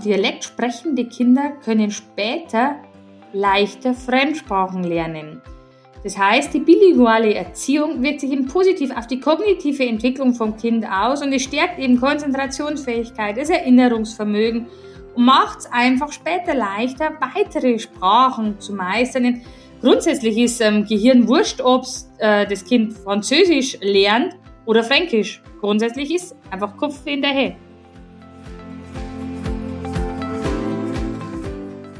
Dialekt sprechende Kinder können später leichter Fremdsprachen lernen. Das heißt, die bilinguale Erziehung wirkt sich eben positiv auf die kognitive Entwicklung vom Kind aus und es stärkt eben Konzentrationsfähigkeit, das Erinnerungsvermögen und macht es einfach später leichter, weitere Sprachen zu meistern. Grundsätzlich ist ähm, Gehirn wurscht, ob äh, das Kind Französisch lernt oder Fränkisch. Grundsätzlich ist einfach Kopf in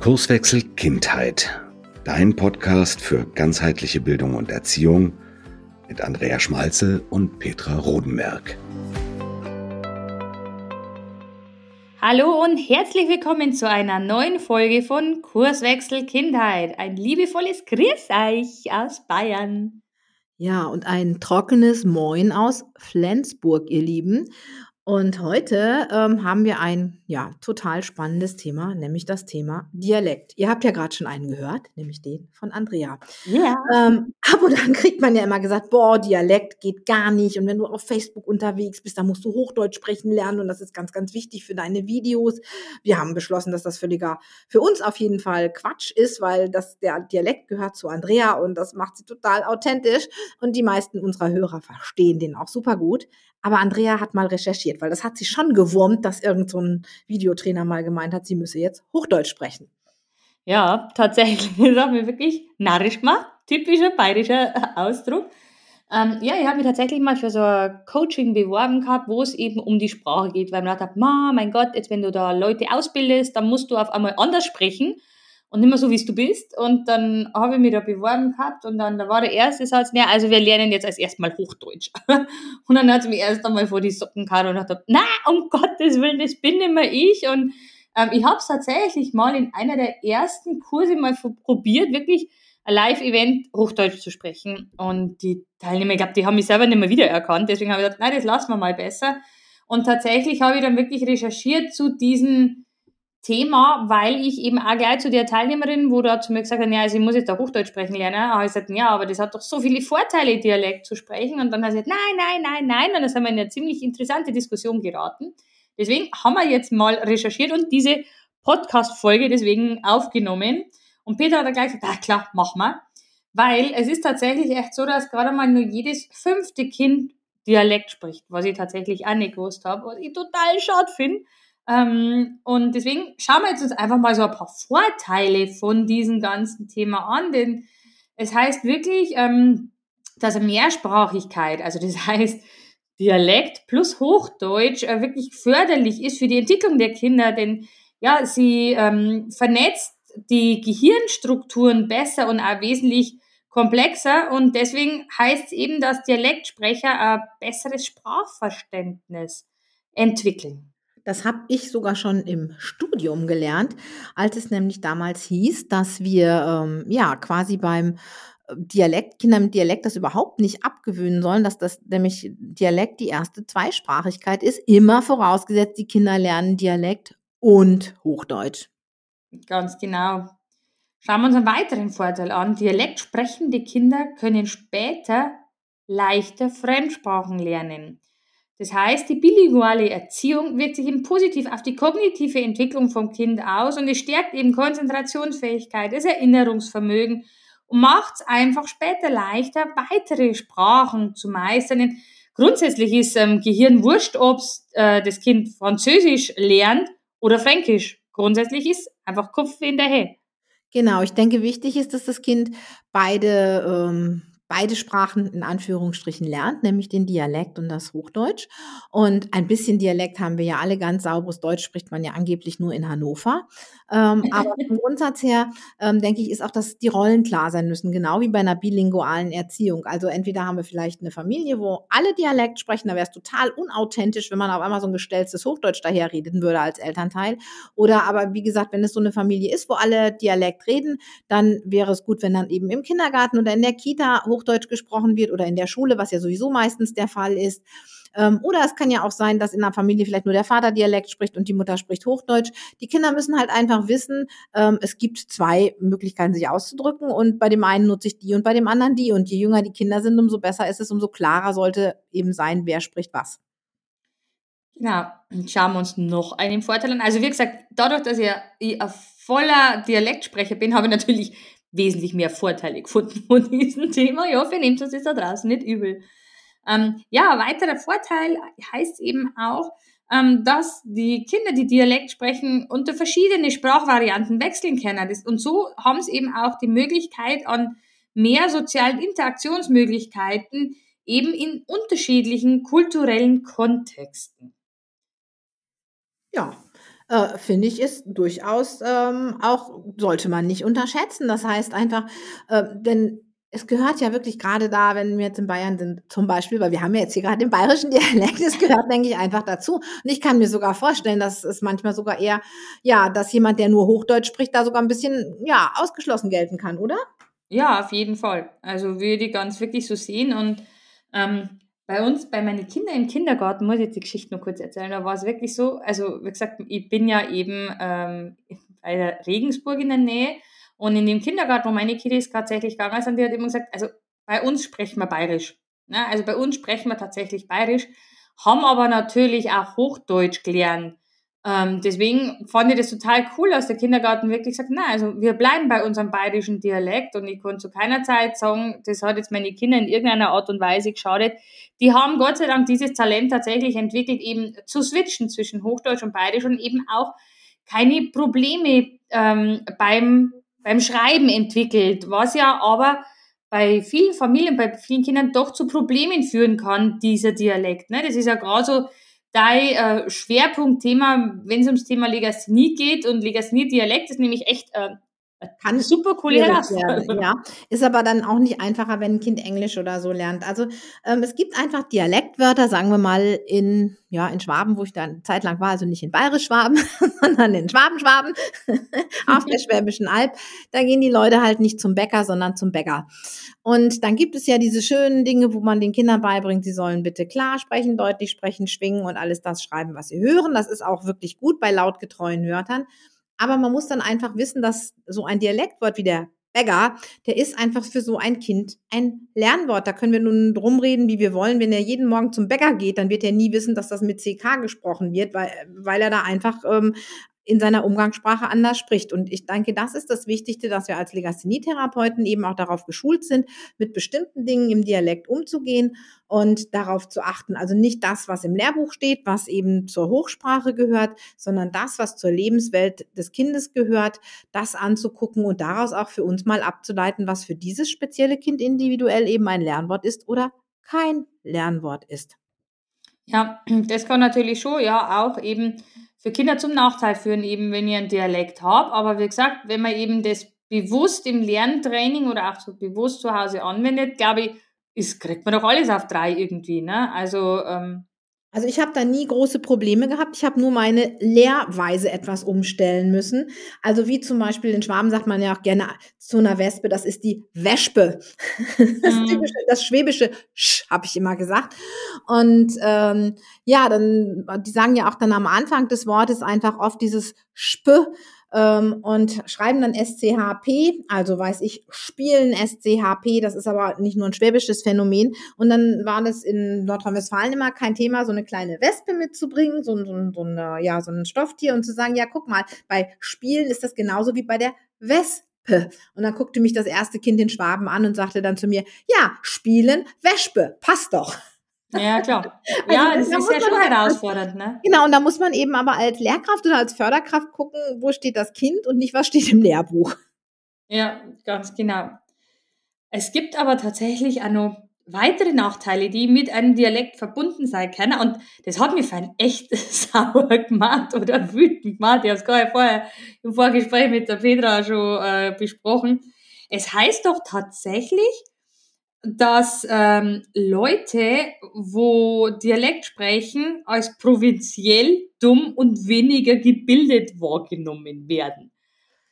Kurswechsel Kindheit. Dein Podcast für ganzheitliche Bildung und Erziehung mit Andrea Schmalzel und Petra Rodenberg. Hallo und herzlich willkommen zu einer neuen Folge von Kurswechsel Kindheit. Ein liebevolles Grüß euch aus Bayern. Ja, und ein trockenes Moin aus Flensburg, ihr Lieben. Und heute ähm, haben wir ein ja total spannendes Thema, nämlich das Thema Dialekt. Ihr habt ja gerade schon einen gehört, nämlich den von Andrea. Ja. Ähm, ab und an kriegt man ja immer gesagt, boah, Dialekt geht gar nicht. Und wenn du auf Facebook unterwegs bist, dann musst du Hochdeutsch sprechen lernen und das ist ganz, ganz wichtig für deine Videos. Wir haben beschlossen, dass das völliger für uns auf jeden Fall Quatsch ist, weil das der Dialekt gehört zu Andrea und das macht sie total authentisch und die meisten unserer Hörer verstehen den auch super gut. Aber Andrea hat mal recherchiert, weil das hat sie schon gewurmt, dass irgend so Videotrainer mal gemeint hat, sie müsse jetzt Hochdeutsch sprechen. Ja, tatsächlich. Das hat mir wirklich narrisch gemacht. Typischer bayerischer Ausdruck. Ähm, ja, ich habe mich tatsächlich mal für so ein Coaching beworben gehabt, wo es eben um die Sprache geht, weil man dachte, Ma, mein Gott, jetzt wenn du da Leute ausbildest, dann musst du auf einmal anders sprechen und nicht mehr so, wie du bist. Und dann habe ich mich da beworben gehabt und dann da war der erste Satz, ja, also wir lernen jetzt als erstmal Hochdeutsch. und dann hat sie mich erst einmal vor die Socken gehauen und hat na, um Gottes Willen, das bin nicht mehr ich. Und ähm, ich habe es tatsächlich mal in einer der ersten Kurse mal probiert, wirklich ein Live-Event Hochdeutsch zu sprechen. Und die Teilnehmer, ich glaube, die haben mich selber nicht mehr wiedererkannt. Deswegen habe ich gedacht, nein, das lassen wir mal besser. Und tatsächlich habe ich dann wirklich recherchiert zu diesen Thema, weil ich eben auch gleich zu der Teilnehmerin, wo da zu mir gesagt hat, ja, also ich muss jetzt auch Hochdeutsch sprechen lernen, habe ich gesagt, ja, aber das hat doch so viele Vorteile, Dialekt zu sprechen. Und dann hat sie gesagt, nein, nein, nein, nein. Und dann sind wir in eine ziemlich interessante Diskussion geraten. Deswegen haben wir jetzt mal recherchiert und diese Podcast-Folge deswegen aufgenommen. Und Peter hat dann gleich gesagt, ah, klar, mach mal. Weil es ist tatsächlich echt so, dass gerade mal nur jedes fünfte Kind Dialekt spricht, was ich tatsächlich auch nicht gewusst habe, was ich total schade finde. Ähm, und deswegen schauen wir jetzt uns einfach mal so ein paar Vorteile von diesem ganzen Thema an, denn es heißt wirklich, ähm, dass Mehrsprachigkeit, also das heißt Dialekt plus Hochdeutsch, äh, wirklich förderlich ist für die Entwicklung der Kinder, denn ja, sie ähm, vernetzt die Gehirnstrukturen besser und auch wesentlich komplexer und deswegen heißt es eben, dass Dialektsprecher ein besseres Sprachverständnis entwickeln. Das habe ich sogar schon im Studium gelernt, als es nämlich damals hieß, dass wir ähm, ja quasi beim äh, Dialekt, Kinder mit Dialekt das überhaupt nicht abgewöhnen sollen, dass das nämlich Dialekt die erste Zweisprachigkeit ist, immer vorausgesetzt, die Kinder lernen Dialekt und Hochdeutsch. Ganz genau. Schauen wir uns einen weiteren Vorteil an. Dialekt sprechende Kinder können später leichter Fremdsprachen lernen. Das heißt, die bilinguale Erziehung wirkt sich eben positiv auf die kognitive Entwicklung vom Kind aus und es stärkt eben Konzentrationsfähigkeit, das Erinnerungsvermögen und macht es einfach später leichter, weitere Sprachen zu meistern. Denn grundsätzlich ist ähm, Gehirn wurscht, ob äh, das Kind Französisch lernt oder Fränkisch. Grundsätzlich ist einfach Kopf Hände. Genau, ich denke, wichtig ist, dass das Kind beide ähm, beide Sprachen in Anführungsstrichen lernt, nämlich den Dialekt und das Hochdeutsch. Und ein bisschen Dialekt haben wir ja alle ganz sauberes Deutsch spricht man ja angeblich nur in Hannover. Ähm, aber vom Grundsatz her, ähm, denke ich, ist auch, dass die Rollen klar sein müssen, genau wie bei einer bilingualen Erziehung. Also entweder haben wir vielleicht eine Familie, wo alle Dialekt sprechen, da wäre es total unauthentisch, wenn man auf einmal so ein gestelltes Hochdeutsch daherreden würde als Elternteil. Oder aber, wie gesagt, wenn es so eine Familie ist, wo alle Dialekt reden, dann wäre es gut, wenn dann eben im Kindergarten oder in der Kita Hochdeutsch gesprochen wird oder in der Schule, was ja sowieso meistens der Fall ist. Ähm, oder es kann ja auch sein, dass in einer Familie vielleicht nur der Vater Dialekt spricht und die Mutter spricht Hochdeutsch. Die Kinder müssen halt einfach wissen, ähm, es gibt zwei Möglichkeiten, sich auszudrücken und bei dem einen nutze ich die und bei dem anderen die. Und je jünger die Kinder sind, umso besser ist es, umso klarer sollte eben sein, wer spricht was. Genau, schauen wir uns noch einen Vorteil an. Also wie gesagt, dadurch, dass ich ein voller Dialektsprecher bin, habe ich natürlich wesentlich mehr Vorteile gefunden von diesem Thema. Ja, für nehmt uns das da draußen nicht übel. Ähm, ja, weiterer Vorteil heißt eben auch, ähm, dass die Kinder, die Dialekt sprechen, unter verschiedene Sprachvarianten wechseln können. Das, und so haben sie eben auch die Möglichkeit an mehr sozialen Interaktionsmöglichkeiten eben in unterschiedlichen kulturellen Kontexten. Ja, äh, finde ich, ist durchaus ähm, auch, sollte man nicht unterschätzen. Das heißt einfach, äh, denn es gehört ja wirklich gerade da, wenn wir jetzt in Bayern sind, zum Beispiel, weil wir haben ja jetzt hier gerade den bayerischen Dialekt, es gehört, denke ich, einfach dazu. Und ich kann mir sogar vorstellen, dass es manchmal sogar eher, ja, dass jemand, der nur Hochdeutsch spricht, da sogar ein bisschen, ja, ausgeschlossen gelten kann, oder? Ja, auf jeden Fall. Also würde ich ganz wirklich so sehen. Und ähm, bei uns, bei meinen Kindern im Kindergarten, muss ich jetzt die Geschichte noch kurz erzählen, da war es wirklich so, also wie gesagt, ich bin ja eben ähm, bei der Regensburg in der Nähe und in dem Kindergarten, wo meine Kiddies tatsächlich gegangen sind, die hat immer gesagt, also bei uns sprechen wir bayerisch. Ne? Also bei uns sprechen wir tatsächlich bayerisch, haben aber natürlich auch Hochdeutsch gelernt. Ähm, deswegen fand ich das total cool, dass der Kindergarten wirklich sagt, na, also wir bleiben bei unserem bayerischen Dialekt und ich konnte zu keiner Zeit sagen, das hat jetzt meine Kinder in irgendeiner Art und Weise geschadet. Die haben Gott sei Dank dieses Talent tatsächlich entwickelt, eben zu switchen zwischen Hochdeutsch und Bayerisch und eben auch keine Probleme ähm, beim, beim Schreiben entwickelt, was ja aber bei vielen Familien, bei vielen Kindern doch zu Problemen führen kann, dieser Dialekt. Ne? Das ist ja gerade so, dein äh, Schwerpunktthema, wenn es ums Thema Legasthenie geht und Legasthenie-Dialekt ist nämlich echt äh, kann super cool werden, ja. Ist aber dann auch nicht einfacher, wenn ein Kind Englisch oder so lernt. Also ähm, es gibt einfach Dialektwörter, sagen wir mal in ja in Schwaben, wo ich dann zeitlang war, also nicht in Bayerisch Schwaben, sondern in Schwaben Schwaben auf der Schwäbischen Alb. Da gehen die Leute halt nicht zum Bäcker, sondern zum Bäcker. Und dann gibt es ja diese schönen Dinge, wo man den Kindern beibringt, sie sollen bitte klar sprechen, deutlich sprechen, schwingen und alles das schreiben, was sie hören. Das ist auch wirklich gut bei lautgetreuen Wörtern. Aber man muss dann einfach wissen, dass so ein Dialektwort wie der Bäcker, der ist einfach für so ein Kind ein Lernwort. Da können wir nun drum reden, wie wir wollen. Wenn er jeden Morgen zum Bäcker geht, dann wird er nie wissen, dass das mit CK gesprochen wird, weil, weil er da einfach ähm, in seiner Umgangssprache anders spricht. Und ich denke, das ist das Wichtigste, dass wir als Legasthenie-Therapeuten eben auch darauf geschult sind, mit bestimmten Dingen im Dialekt umzugehen und darauf zu achten. Also nicht das, was im Lehrbuch steht, was eben zur Hochsprache gehört, sondern das, was zur Lebenswelt des Kindes gehört, das anzugucken und daraus auch für uns mal abzuleiten, was für dieses spezielle Kind individuell eben ein Lernwort ist oder kein Lernwort ist. Ja, das kann natürlich schon, ja, auch eben für Kinder zum Nachteil führen, eben wenn ihr einen Dialekt habt. Aber wie gesagt, wenn man eben das bewusst im Lerntraining oder auch so bewusst zu Hause anwendet, glaube ich, ist, kriegt man doch alles auf drei irgendwie. Ne? Also ähm, also ich habe da nie große Probleme gehabt. Ich habe nur meine Lehrweise etwas umstellen müssen. Also wie zum Beispiel in Schwaben sagt man ja auch gerne zu einer Wespe, das ist die Wespe. Das, mhm. typische, das schwäbische Sch, habe ich immer gesagt. Und ähm, ja, dann, die sagen ja auch dann am Anfang des Wortes einfach oft dieses Sp ähm, und schreiben dann SCHP, also weiß ich, spielen SCHP, das ist aber nicht nur ein schwäbisches Phänomen. Und dann war das in Nordrhein-Westfalen immer kein Thema, so eine kleine Wespe mitzubringen, so, so, so, eine, ja, so ein Stofftier und zu sagen, ja, guck mal, bei Spielen ist das genauso wie bei der Wespe. Und dann guckte mich das erste Kind in Schwaben an und sagte dann zu mir, ja, spielen, Wespe, passt doch. Ja, klar. Ja, also, das ist ja schon halt, herausfordernd, ne? Genau, und da muss man eben aber als Lehrkraft oder als Förderkraft gucken, wo steht das Kind und nicht, was steht im Lehrbuch. Ja, ganz genau. Es gibt aber tatsächlich auch noch weitere Nachteile, die mit einem Dialekt verbunden sein können. Und das hat mir für ein echt sauer gemacht oder wütend gemacht. Ich habe es gerade vorher im Vorgespräch mit der Petra schon äh, besprochen. Es heißt doch tatsächlich, dass ähm, Leute, wo Dialekt sprechen, als provinziell, dumm und weniger gebildet wahrgenommen werden.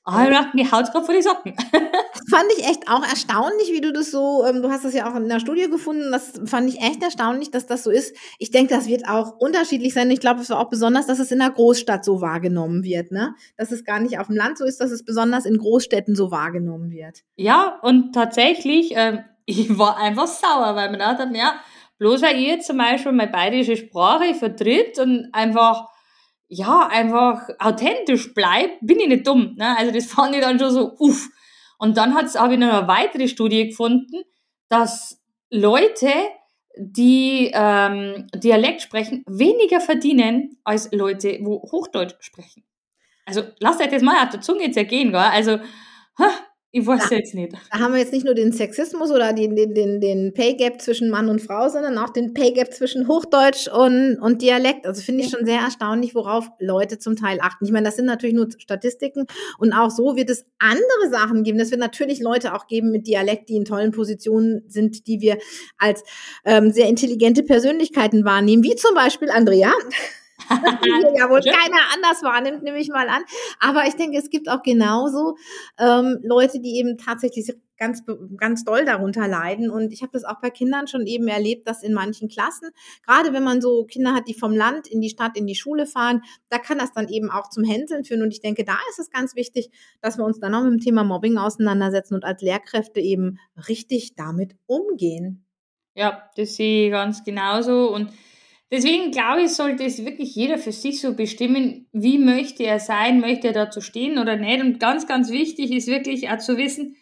Ah, ich dachte, mir haut's gerade vor die Socken. das fand ich echt auch erstaunlich, wie du das so, ähm, du hast das ja auch in der Studie gefunden, das fand ich echt erstaunlich, dass das so ist. Ich denke, das wird auch unterschiedlich sein. Ich glaube, es war auch besonders, dass es in der Großstadt so wahrgenommen wird, ne? Dass es gar nicht auf dem Land so ist, dass es besonders in Großstädten so wahrgenommen wird. Ja, und tatsächlich, ähm, ich war einfach sauer, weil man dachte, ja, bloß weil jetzt zum Beispiel meine bayerische Sprache vertritt und einfach, ja, einfach authentisch bleibt, bin ich nicht dumm. Ne? Also das fand ich dann schon so, uff. Und dann habe ich noch eine weitere Studie gefunden, dass Leute, die ähm, Dialekt sprechen, weniger verdienen als Leute, wo Hochdeutsch sprechen. Also lasst euch das mal auf der Zunge zergehen, gell? Also, ha, ich weiß ja, jetzt nicht. Da haben wir jetzt nicht nur den Sexismus oder den, den, den, den Pay Gap zwischen Mann und Frau, sondern auch den Pay Gap zwischen Hochdeutsch und, und Dialekt. Also finde ich schon sehr erstaunlich, worauf Leute zum Teil achten. Ich meine, das sind natürlich nur Statistiken und auch so wird es andere Sachen geben. Das wird natürlich Leute auch geben mit Dialekt, die in tollen Positionen sind, die wir als ähm, sehr intelligente Persönlichkeiten wahrnehmen, wie zum Beispiel Andrea. Ja wohl keiner anders wahrnimmt, nehme ich mal an. Aber ich denke, es gibt auch genauso ähm, Leute, die eben tatsächlich ganz, ganz doll darunter leiden. Und ich habe das auch bei Kindern schon eben erlebt, dass in manchen Klassen, gerade wenn man so Kinder hat, die vom Land in die Stadt, in die Schule fahren, da kann das dann eben auch zum Hänseln führen. Und ich denke, da ist es ganz wichtig, dass wir uns dann auch mit dem Thema Mobbing auseinandersetzen und als Lehrkräfte eben richtig damit umgehen. Ja, das sehe ich ganz genauso. Und Deswegen glaube ich, sollte es wirklich jeder für sich so bestimmen, wie möchte er sein, möchte er dazu stehen oder nicht. Und ganz, ganz wichtig ist wirklich auch zu wissen,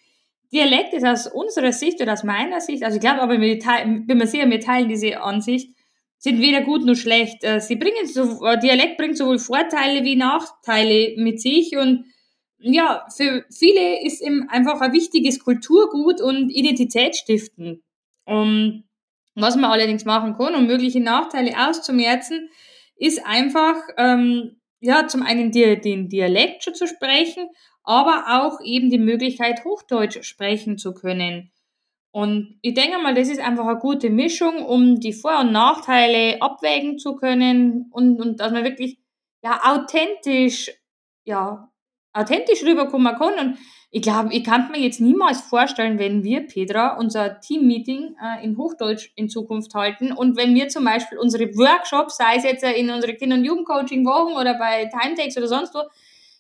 Dialekt ist aus unserer Sicht oder aus meiner Sicht, also ich glaube aber, wir teilen, bin mir sicher, wir teilen diese Ansicht, sind weder gut noch schlecht. Äh, sie bringen so, äh, Dialekt bringt sowohl Vorteile wie Nachteile mit sich und ja, für viele ist eben einfach ein wichtiges Kulturgut und Identitätsstiften. Und was man allerdings machen kann, um mögliche Nachteile auszumerzen, ist einfach, ähm, ja, zum einen die, den Dialekt schon zu sprechen, aber auch eben die Möglichkeit, Hochdeutsch sprechen zu können. Und ich denke mal, das ist einfach eine gute Mischung, um die Vor- und Nachteile abwägen zu können und, und dass man wirklich ja authentisch, ja, authentisch rüberkommen kann. Und ich glaube, ich kann mir jetzt niemals vorstellen, wenn wir, Petra, unser Team-Meeting äh, in Hochdeutsch in Zukunft halten und wenn wir zum Beispiel unsere Workshops, sei es jetzt in unsere Kinder- und Jugendcoaching-Wochen oder bei Timetakes oder sonst wo,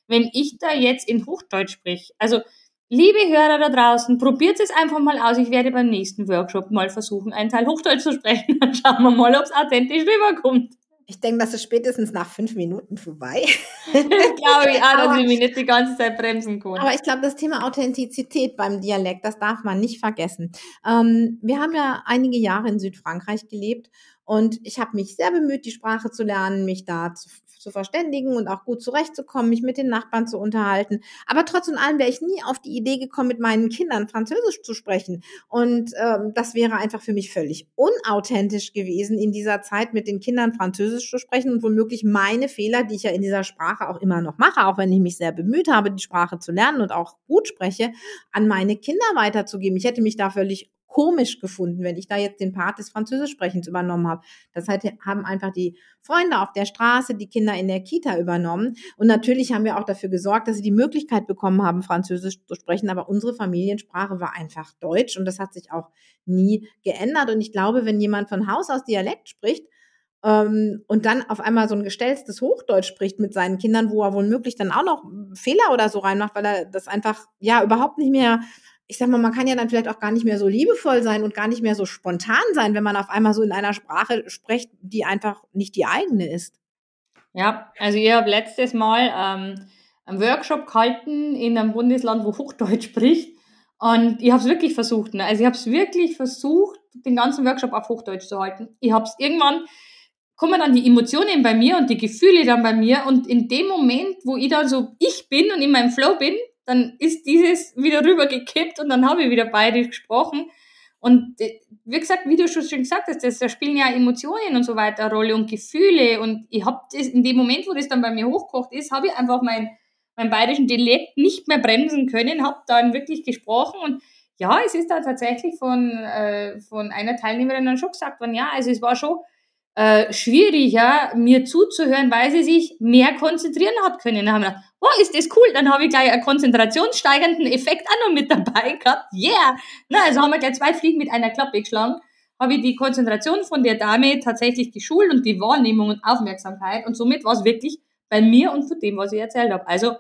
wenn ich da jetzt in Hochdeutsch spreche. Also, liebe Hörer da draußen, probiert es einfach mal aus. Ich werde beim nächsten Workshop mal versuchen, einen Teil Hochdeutsch zu sprechen. Dann schauen wir mal, ob es authentisch rüberkommt. Ich denke, das ist spätestens nach fünf Minuten vorbei. glaube ich auch, dass ich mich nicht die ganze Zeit bremsen kann. Aber ich glaube, das Thema Authentizität beim Dialekt, das darf man nicht vergessen. Ähm, wir haben ja einige Jahre in Südfrankreich gelebt und ich habe mich sehr bemüht, die Sprache zu lernen, mich da zu zu verständigen und auch gut zurechtzukommen, mich mit den Nachbarn zu unterhalten. Aber trotz und allem wäre ich nie auf die Idee gekommen, mit meinen Kindern Französisch zu sprechen. Und ähm, das wäre einfach für mich völlig unauthentisch gewesen, in dieser Zeit mit den Kindern Französisch zu sprechen und womöglich meine Fehler, die ich ja in dieser Sprache auch immer noch mache, auch wenn ich mich sehr bemüht habe, die Sprache zu lernen und auch gut spreche, an meine Kinder weiterzugeben. Ich hätte mich da völlig komisch gefunden, wenn ich da jetzt den Part des Französischsprechens übernommen habe. Das heißt, haben einfach die Freunde auf der Straße, die Kinder in der Kita übernommen. Und natürlich haben wir auch dafür gesorgt, dass sie die Möglichkeit bekommen haben, Französisch zu sprechen. Aber unsere Familiensprache war einfach Deutsch und das hat sich auch nie geändert. Und ich glaube, wenn jemand von Haus aus Dialekt spricht, ähm, und dann auf einmal so ein gestelltes Hochdeutsch spricht mit seinen Kindern, wo er womöglich dann auch noch Fehler oder so reinmacht, weil er das einfach ja überhaupt nicht mehr ich sag mal, man kann ja dann vielleicht auch gar nicht mehr so liebevoll sein und gar nicht mehr so spontan sein, wenn man auf einmal so in einer Sprache spricht, die einfach nicht die eigene ist. Ja, also ich habe letztes Mal ähm, einen Workshop gehalten in einem Bundesland, wo Hochdeutsch spricht. Und ich habe es wirklich versucht. Ne? Also ich habe es wirklich versucht, den ganzen Workshop auf Hochdeutsch zu halten. Ich habe es irgendwann kommen dann die Emotionen bei mir und die Gefühle dann bei mir und in dem Moment, wo ich dann so ich bin und in meinem Flow bin, dann ist dieses wieder rübergekippt und dann habe ich wieder beide gesprochen. Und äh, wie gesagt, wie du schon gesagt hast, das, da spielen ja Emotionen und so weiter eine Rolle und Gefühle. Und ich habe das in dem Moment, wo das dann bei mir hochkocht ist, habe ich einfach mein, meinen bayerischen Dialekt nicht mehr bremsen können, habe dann wirklich gesprochen und ja, es ist da tatsächlich von, äh, von einer Teilnehmerin dann schon gesagt worden, ja, also es war schon äh, schwieriger, mir zuzuhören, weil sie sich mehr konzentrieren hat können. Dann haben wir gedacht, oh, ist das cool, dann habe ich gleich einen konzentrationssteigernden Effekt auch noch mit dabei gehabt. Yeah! Na, also haben wir gleich zwei Fliegen mit einer Klappe geschlagen. Habe ich die Konzentration von der Dame tatsächlich geschult und die Wahrnehmung und Aufmerksamkeit und somit war es wirklich bei mir und von dem, was ich erzählt habe. Also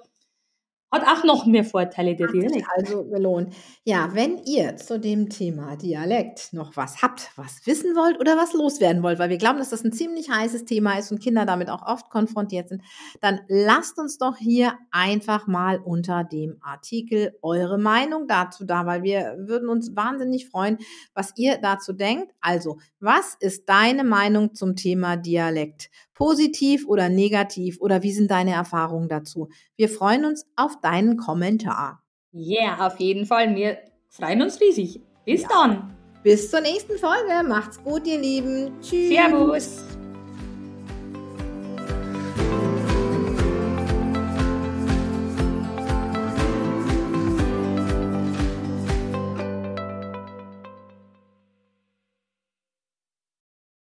hat auch noch mehr Vorteile, der Dialekt. Also gelohnt. Ja, wenn ihr zu dem Thema Dialekt noch was habt, was wissen wollt oder was loswerden wollt, weil wir glauben, dass das ein ziemlich heißes Thema ist und Kinder damit auch oft konfrontiert sind, dann lasst uns doch hier einfach mal unter dem Artikel eure Meinung dazu da, weil wir würden uns wahnsinnig freuen, was ihr dazu denkt. Also, was ist deine Meinung zum Thema Dialekt? Positiv oder negativ oder wie sind deine Erfahrungen dazu? Wir freuen uns auf deinen Kommentar. Ja, yeah, auf jeden Fall. Wir freuen uns riesig. Bis ja. dann. Bis zur nächsten Folge. Macht's gut, ihr Lieben. Tschüss. Servus.